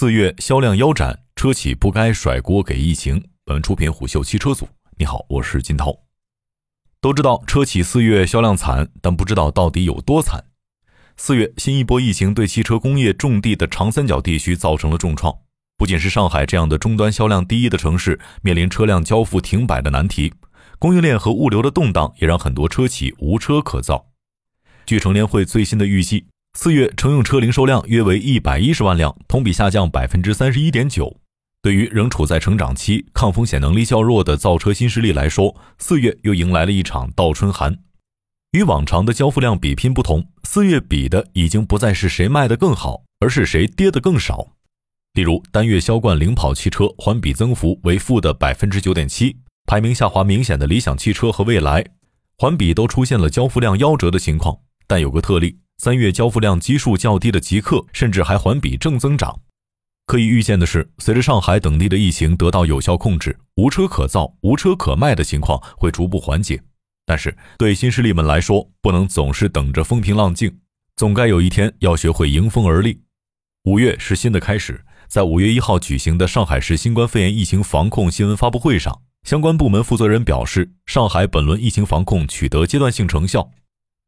四月销量腰斩，车企不该甩锅给疫情。本文出品虎嗅汽车组。你好，我是金涛。都知道车企四月销量惨，但不知道到底有多惨。四月新一波疫情对汽车工业重地的长三角地区造成了重创，不仅是上海这样的终端销量第一的城市面临车辆交付停摆的难题，供应链和物流的动荡也让很多车企无车可造。据乘联会最新的预计。四月乘用车零售量约为一百一十万辆，同比下降百分之三十一点九。对于仍处在成长期、抗风险能力较弱的造车新势力来说，四月又迎来了一场倒春寒。与往常的交付量比拼不同，四月比的已经不再是谁卖得更好，而是谁跌得更少。例如，单月销冠领跑汽车环比增幅为负的百分之九点七，排名下滑明显的理想汽车和蔚来，环比都出现了交付量夭折的情况。但有个特例。三月交付量基数较低的极客，甚至还环比正增长。可以预见的是，随着上海等地的疫情得到有效控制，无车可造、无车可卖的情况会逐步缓解。但是，对新势力们来说，不能总是等着风平浪静，总该有一天要学会迎风而立。五月是新的开始，在五月一号举行的上海市新冠肺炎疫情防控新闻发布会上，相关部门负责人表示，上海本轮疫情防控取得阶段性成效。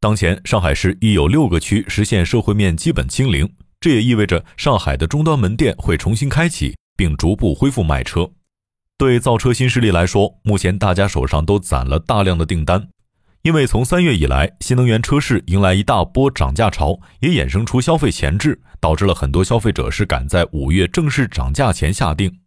当前，上海市已有六个区实现社会面基本清零，这也意味着上海的终端门店会重新开启，并逐步恢复卖车。对造车新势力来说，目前大家手上都攒了大量的订单，因为从三月以来，新能源车市迎来一大波涨价潮，也衍生出消费前置，导致了很多消费者是赶在五月正式涨价前下定。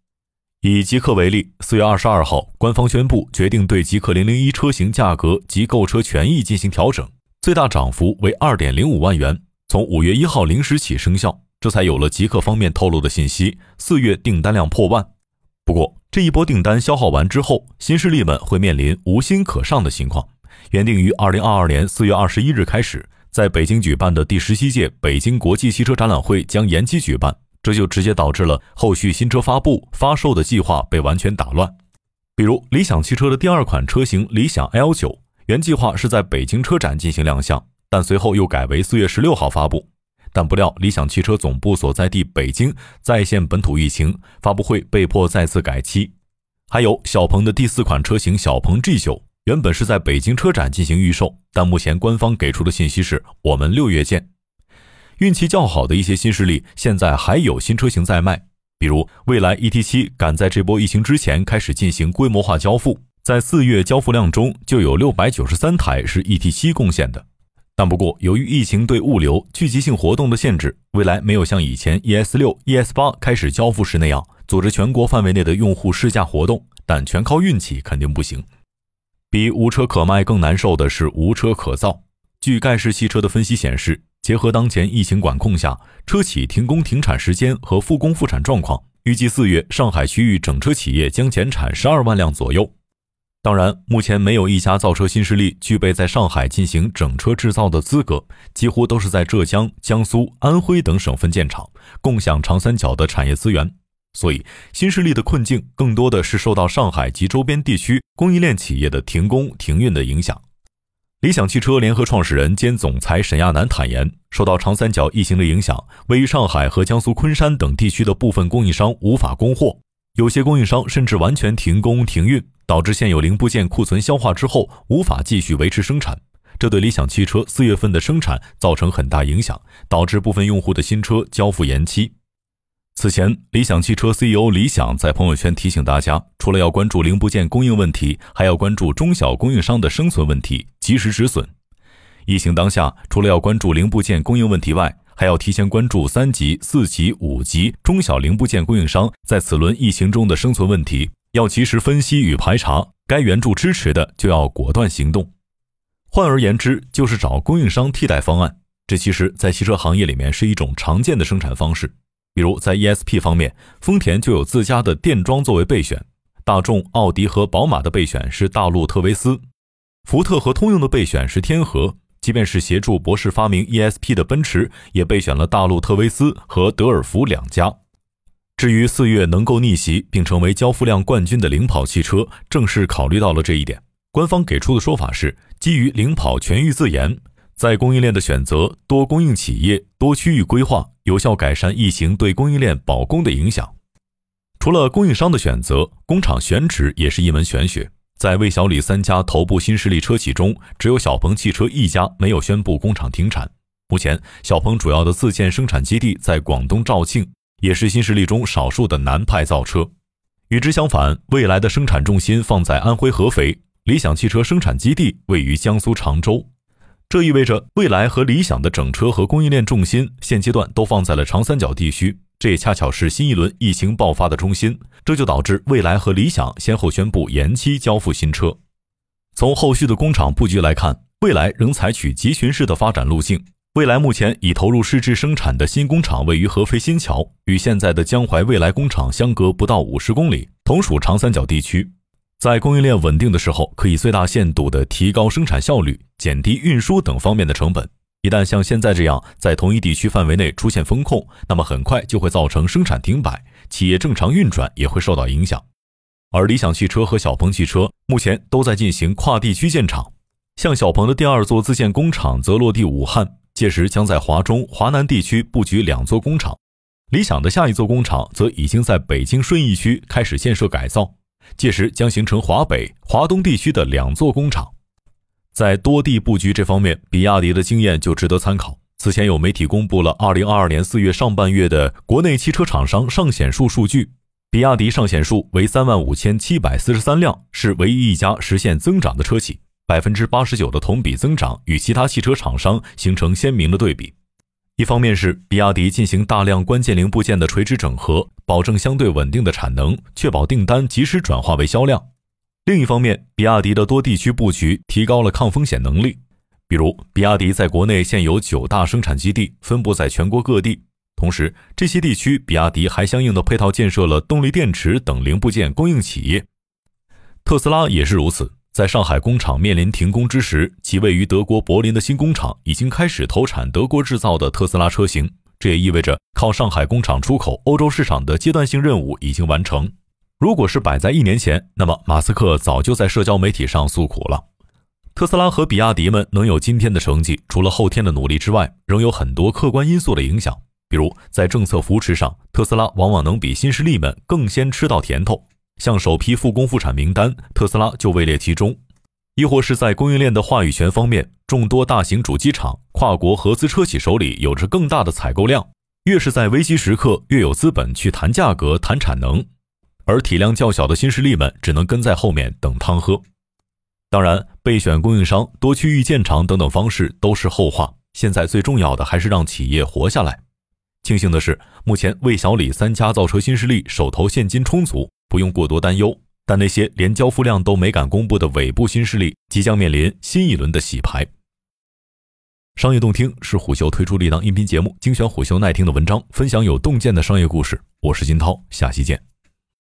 以极客为例，四月二十二号，官方宣布决定对极客零零一车型价格及购车权益进行调整。最大涨幅为二点零五万元，从五月一号零时起生效。这才有了极客方面透露的信息：四月订单量破万。不过，这一波订单消耗完之后，新势力们会面临无心可上的情况。原定于二零二二年四月二十一日开始在北京举办的第十七届北京国际汽车展览会将延期举办，这就直接导致了后续新车发布发售的计划被完全打乱。比如，理想汽车的第二款车型理想 L 九。原计划是在北京车展进行亮相，但随后又改为四月十六号发布。但不料理想汽车总部所在地北京再现本土疫情，发布会被迫再次改期。还有小鹏的第四款车型小鹏 G 九，原本是在北京车展进行预售，但目前官方给出的信息是我们六月见。运气较好的一些新势力，现在还有新车型在卖，比如蔚来 ET 七赶在这波疫情之前开始进行规模化交付。在四月交付量中，就有六百九十三台是 ET 七贡献的。但不过，由于疫情对物流聚集性活动的限制，未来没有像以前 ES 六、ES 八开始交付时那样组织全国范围内的用户试驾活动。但全靠运气肯定不行。比无车可卖更难受的是无车可造。据盖世汽车的分析显示，结合当前疫情管控下车企停工停产时间和复工复产状况，预计四月上海区域整车企业将减产十二万辆左右。当然，目前没有一家造车新势力具备在上海进行整车制造的资格，几乎都是在浙江、江苏、安徽等省份建厂，共享长三角的产业资源。所以，新势力的困境更多的是受到上海及周边地区供应链企业的停工停运的影响。理想汽车联合创始人兼总裁沈亚楠坦言，受到长三角疫情的影响，位于上海和江苏昆山等地区的部分供应商无法供货，有些供应商甚至完全停工停运。导致现有零部件库存消化之后无法继续维持生产，这对理想汽车四月份的生产造成很大影响，导致部分用户的新车交付延期。此前，理想汽车 CEO 李想在朋友圈提醒大家，除了要关注零部件供应问题，还要关注中小供应商的生存问题，及时止损。疫情当下，除了要关注零部件供应问题外，还要提前关注三级、四级、五级中小零部件供应商在此轮疫情中的生存问题。要及时分析与排查，该援助支持的就要果断行动。换而言之，就是找供应商替代方案。这其实，在汽车行业里面是一种常见的生产方式。比如在 ESP 方面，丰田就有自家的电装作为备选；大众、奥迪和宝马的备选是大陆特维斯；福特和通用的备选是天合。即便是协助博士发明 ESP 的奔驰，也备选了大陆特维斯和德尔福两家。至于四月能够逆袭并成为交付量冠军的领跑汽车，正是考虑到了这一点。官方给出的说法是，基于领跑全域自研，在供应链的选择、多供应企业、多区域规划有效改善疫情对供应链保供的影响。除了供应商的选择，工厂选址也是一门玄学。在魏小李三家头部新势力车企中，只有小鹏汽车一家没有宣布工厂停产。目前，小鹏主要的自建生产基地在广东肇庆，也是新势力中少数的南派造车。与之相反，未来的生产重心放在安徽合肥，理想汽车生产基地位于江苏常州。这意味着未来和理想的整车和供应链重心现阶段都放在了长三角地区。这也恰巧是新一轮疫情爆发的中心，这就导致蔚来和理想先后宣布延期交付新车。从后续的工厂布局来看，蔚来仍采取集群式的发展路径。未来目前已投入试制生产的新工厂位于合肥新桥，与现在的江淮未来工厂相隔不到五十公里，同属长三角地区。在供应链稳定的时候，可以最大限度地提高生产效率，减低运输等方面的成本。一旦像现在这样在同一地区范围内出现风控，那么很快就会造成生产停摆，企业正常运转也会受到影响。而理想汽车和小鹏汽车目前都在进行跨地区建厂，像小鹏的第二座自建工厂则落地武汉，届时将在华中、华南地区布局两座工厂；理想的下一座工厂则已经在北京顺义区开始建设改造，届时将形成华北、华东地区的两座工厂。在多地布局这方面，比亚迪的经验就值得参考。此前有媒体公布了2022年4月上半月的国内汽车厂商上险数数据，比亚迪上险数为35,743辆，是唯一一家实现增长的车企，百分之八十九的同比增长与其他汽车厂商形成鲜明的对比。一方面是比亚迪进行大量关键零部件的垂直整合，保证相对稳定的产能，确保订单及时转化为销量。另一方面，比亚迪的多地区布局提高了抗风险能力。比如，比亚迪在国内现有九大生产基地，分布在全国各地。同时，这些地区比亚迪还相应的配套建设了动力电池等零部件供应企业。特斯拉也是如此，在上海工厂面临停工之时，其位于德国柏林的新工厂已经开始投产德国制造的特斯拉车型。这也意味着靠上海工厂出口欧洲市场的阶段性任务已经完成。如果是摆在一年前，那么马斯克早就在社交媒体上诉苦了。特斯拉和比亚迪们能有今天的成绩，除了后天的努力之外，仍有很多客观因素的影响。比如在政策扶持上，特斯拉往往能比新势力们更先吃到甜头，像首批复工复产名单，特斯拉就位列其中；亦或是在供应链的话语权方面，众多大型主机厂、跨国合资车企手里有着更大的采购量，越是在危机时刻，越有资本去谈价格、谈产能。而体量较小的新势力们只能跟在后面等汤喝。当然，备选供应商、多区域建厂等等方式都是后话。现在最重要的还是让企业活下来。庆幸的是，目前魏小李三家造车新势力手头现金充足，不用过多担忧。但那些连交付量都没敢公布的尾部新势力，即将面临新一轮的洗牌。商业洞听是虎嗅推出的一档音频节目，精选虎嗅耐听的文章，分享有洞见的商业故事。我是金涛，下期见。